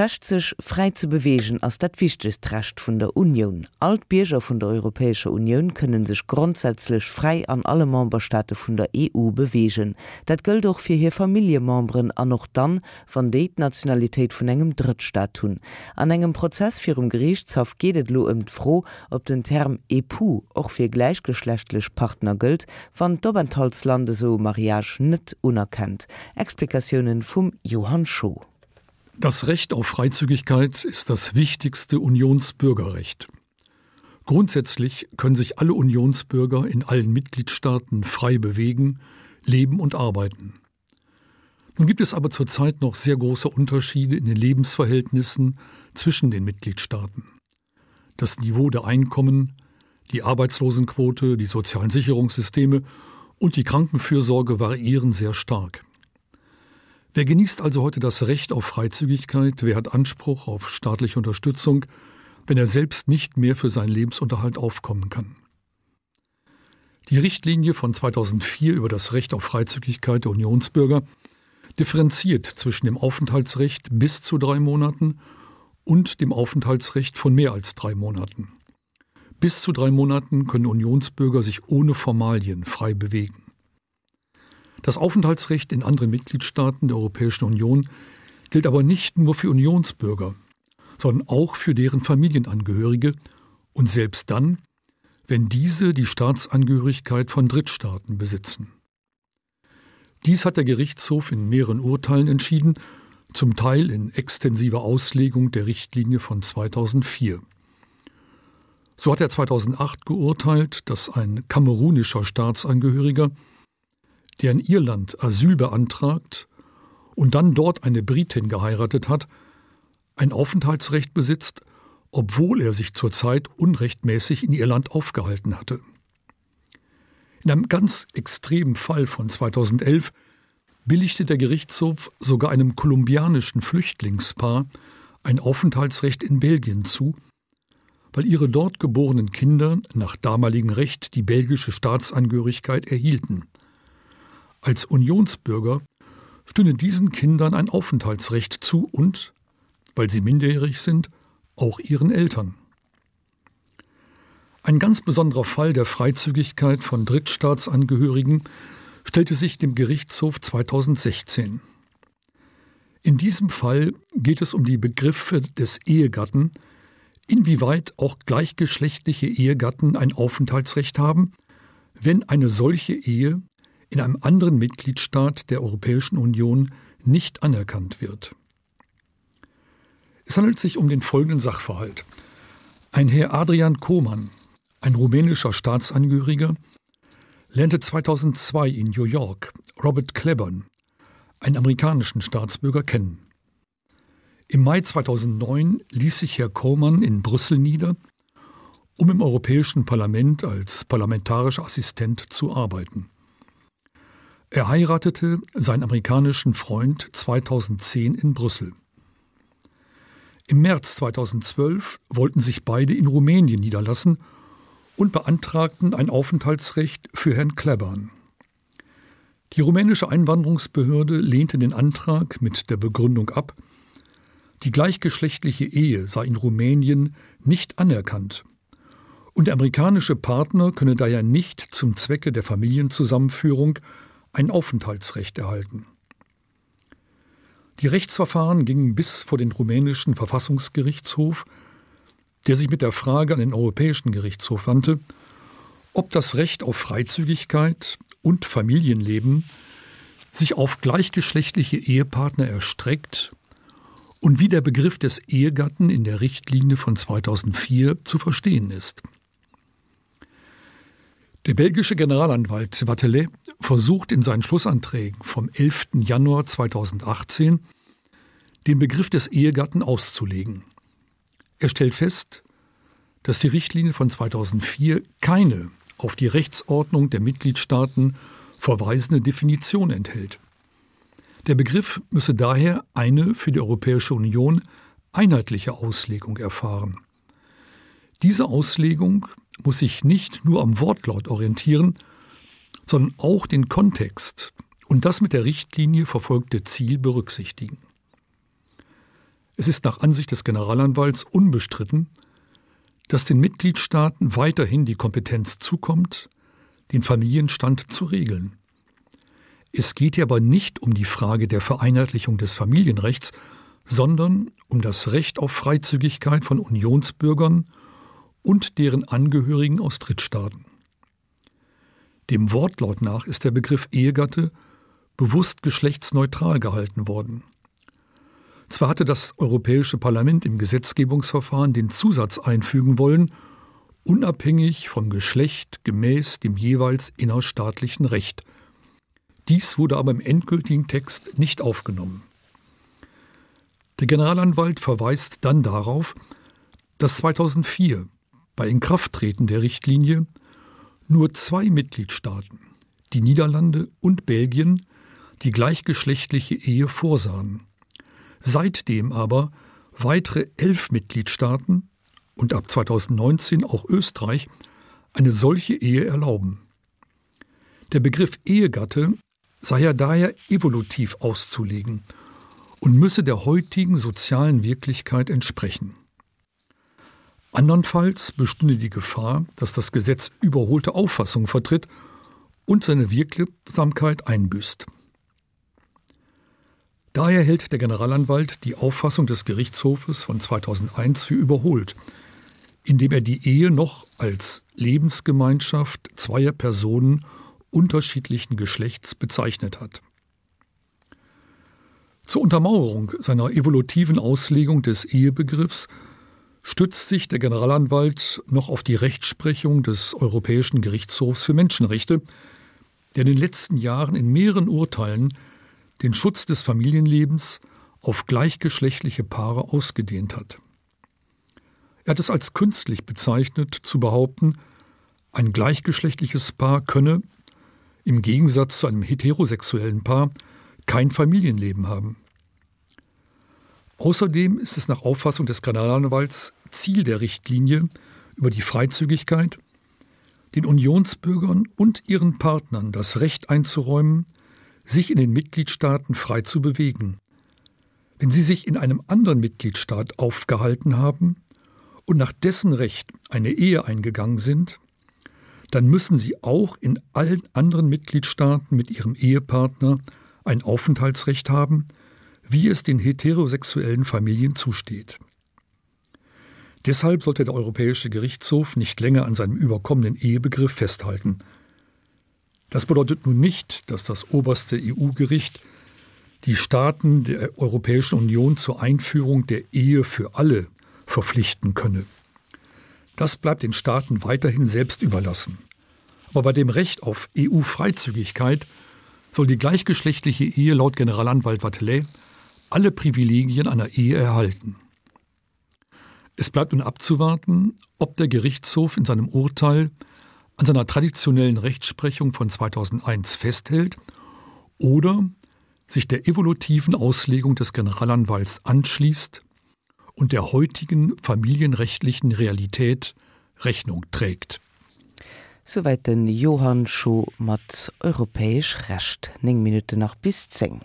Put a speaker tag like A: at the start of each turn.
A: recht sech frei zu bewegen ass dat wichtigchtrecht vun der Union. Altbierger vun der Europäische Union können sich grundsätzlich frei an alle Momberstaate vun der EU bewegen. Dat gilt doch fir hier Familiemembren an noch dann van deet Nationalität vun engem Drittstaat tun. An engem Prozess fir um Gerichtshaft gehtt lo im froh, ob den Term EPU auch fir gleichgeschlechtlich Partner gilt van Dobenthalslande so Mariage net unerkannt. Explikationen vum Johann Schuh.
B: Das Recht auf Freizügigkeit ist das wichtigste Unionsbürgerrecht. Grundsätzlich können sich alle Unionsbürger in allen Mitgliedstaaten frei bewegen, leben und arbeiten. Nun gibt es aber zurzeit noch sehr große Unterschiede in den Lebensverhältnissen zwischen den Mitgliedstaaten. Das Niveau der Einkommen, die Arbeitslosenquote, die sozialen Sicherungssysteme und die Krankenfürsorge variieren sehr stark. Wer genießt also heute das Recht auf Freizügigkeit, wer hat Anspruch auf staatliche Unterstützung, wenn er selbst nicht mehr für seinen Lebensunterhalt aufkommen kann? Die Richtlinie von 2004 über das Recht auf Freizügigkeit der Unionsbürger differenziert zwischen dem Aufenthaltsrecht bis zu drei Monaten und dem Aufenthaltsrecht von mehr als drei Monaten. Bis zu drei Monaten können Unionsbürger sich ohne Formalien frei bewegen. Das Aufenthaltsrecht in anderen Mitgliedstaaten der Europäischen Union gilt aber nicht nur für Unionsbürger, sondern auch für deren Familienangehörige und selbst dann, wenn diese die Staatsangehörigkeit von Drittstaaten besitzen. Dies hat der Gerichtshof in mehreren Urteilen entschieden, zum Teil in extensiver Auslegung der Richtlinie von 2004. So hat er 2008 geurteilt, dass ein kamerunischer Staatsangehöriger der in Irland Asyl beantragt und dann dort eine Britin geheiratet hat, ein Aufenthaltsrecht besitzt, obwohl er sich zurzeit unrechtmäßig in Irland aufgehalten hatte. In einem ganz extremen Fall von 2011 billigte der Gerichtshof sogar einem kolumbianischen Flüchtlingspaar ein Aufenthaltsrecht in Belgien zu, weil ihre dort geborenen Kinder nach damaligem Recht die belgische Staatsangehörigkeit erhielten. Als Unionsbürger stünde diesen Kindern ein Aufenthaltsrecht zu und, weil sie minderjährig sind, auch ihren Eltern. Ein ganz besonderer Fall der Freizügigkeit von Drittstaatsangehörigen stellte sich dem Gerichtshof 2016. In diesem Fall geht es um die Begriffe des Ehegatten, inwieweit auch gleichgeschlechtliche Ehegatten ein Aufenthaltsrecht haben, wenn eine solche Ehe in einem anderen Mitgliedstaat der Europäischen Union nicht anerkannt wird. Es handelt sich um den folgenden Sachverhalt. Ein Herr Adrian Koman, ein rumänischer Staatsangehöriger, lernte 2002 in New York Robert Klebern, einen amerikanischen Staatsbürger, kennen. Im Mai 2009 ließ sich Herr Koman in Brüssel nieder, um im Europäischen Parlament als parlamentarischer Assistent zu arbeiten. Er heiratete seinen amerikanischen Freund 2010 in Brüssel. Im März 2012 wollten sich beide in Rumänien niederlassen und beantragten ein Aufenthaltsrecht für Herrn Klebern. Die rumänische Einwanderungsbehörde lehnte den Antrag mit der Begründung ab, die gleichgeschlechtliche Ehe sei in Rumänien nicht anerkannt und der amerikanische Partner könne daher nicht zum Zwecke der Familienzusammenführung ein Aufenthaltsrecht erhalten. Die Rechtsverfahren gingen bis vor den rumänischen Verfassungsgerichtshof, der sich mit der Frage an den Europäischen Gerichtshof wandte, ob das Recht auf Freizügigkeit und Familienleben sich auf gleichgeschlechtliche Ehepartner erstreckt und wie der Begriff des Ehegatten in der Richtlinie von 2004 zu verstehen ist. Der belgische Generalanwalt Watelet versucht in seinen Schlussanträgen vom 11. Januar 2018 den Begriff des Ehegatten auszulegen. Er stellt fest, dass die Richtlinie von 2004 keine auf die Rechtsordnung der Mitgliedstaaten verweisende Definition enthält. Der Begriff müsse daher eine für die Europäische Union einheitliche Auslegung erfahren. Diese Auslegung muss sich nicht nur am Wortlaut orientieren, sondern auch den Kontext und das mit der Richtlinie verfolgte Ziel berücksichtigen. Es ist nach Ansicht des Generalanwalts unbestritten, dass den Mitgliedstaaten weiterhin die Kompetenz zukommt, den Familienstand zu regeln. Es geht hier aber nicht um die Frage der Vereinheitlichung des Familienrechts, sondern um das Recht auf Freizügigkeit von Unionsbürgern und deren Angehörigen aus Drittstaaten. Dem Wortlaut nach ist der Begriff Ehegatte bewusst geschlechtsneutral gehalten worden. Zwar hatte das Europäische Parlament im Gesetzgebungsverfahren den Zusatz einfügen wollen, unabhängig vom Geschlecht gemäß dem jeweils innerstaatlichen Recht. Dies wurde aber im endgültigen Text nicht aufgenommen. Der Generalanwalt verweist dann darauf, dass 2004 bei Inkrafttreten der Richtlinie nur zwei Mitgliedstaaten, die Niederlande und Belgien, die gleichgeschlechtliche Ehe vorsahen. Seitdem aber weitere elf Mitgliedstaaten und ab 2019 auch Österreich eine solche Ehe erlauben. Der Begriff Ehegatte sei ja daher evolutiv auszulegen und müsse der heutigen sozialen Wirklichkeit entsprechen. Andernfalls bestünde die Gefahr, dass das Gesetz überholte Auffassung vertritt und seine Wirksamkeit einbüßt. Daher hält der Generalanwalt die Auffassung des Gerichtshofes von 2001 für überholt, indem er die Ehe noch als Lebensgemeinschaft zweier Personen unterschiedlichen Geschlechts bezeichnet hat. Zur Untermauerung seiner evolutiven Auslegung des Ehebegriffs stützt sich der Generalanwalt noch auf die Rechtsprechung des Europäischen Gerichtshofs für Menschenrechte, der in den letzten Jahren in mehreren Urteilen den Schutz des Familienlebens auf gleichgeschlechtliche Paare ausgedehnt hat. Er hat es als künstlich bezeichnet zu behaupten, ein gleichgeschlechtliches Paar könne, im Gegensatz zu einem heterosexuellen Paar, kein Familienleben haben. Außerdem ist es nach Auffassung des Kanalanwalts Ziel der Richtlinie über die Freizügigkeit, den Unionsbürgern und ihren Partnern das Recht einzuräumen, sich in den Mitgliedstaaten frei zu bewegen. Wenn sie sich in einem anderen Mitgliedstaat aufgehalten haben und nach dessen Recht eine Ehe eingegangen sind, dann müssen sie auch in allen anderen Mitgliedstaaten mit ihrem Ehepartner ein Aufenthaltsrecht haben, wie es den heterosexuellen Familien zusteht. Deshalb sollte der Europäische Gerichtshof nicht länger an seinem überkommenen Ehebegriff festhalten. Das bedeutet nun nicht, dass das oberste EU-Gericht die Staaten der Europäischen Union zur Einführung der Ehe für alle verpflichten könne. Das bleibt den Staaten weiterhin selbst überlassen. Aber bei dem Recht auf EU-Freizügigkeit soll die gleichgeschlechtliche Ehe laut Generalanwalt Watelet alle Privilegien einer Ehe erhalten. Es bleibt nun abzuwarten, ob der Gerichtshof in seinem Urteil an seiner traditionellen Rechtsprechung von 2001 festhält oder sich der evolutiven Auslegung des Generalanwalts anschließt und der heutigen familienrechtlichen Realität Rechnung trägt.
A: Soweit den Johann Scho mat europäisch recht, neng Minute nach bis zeng.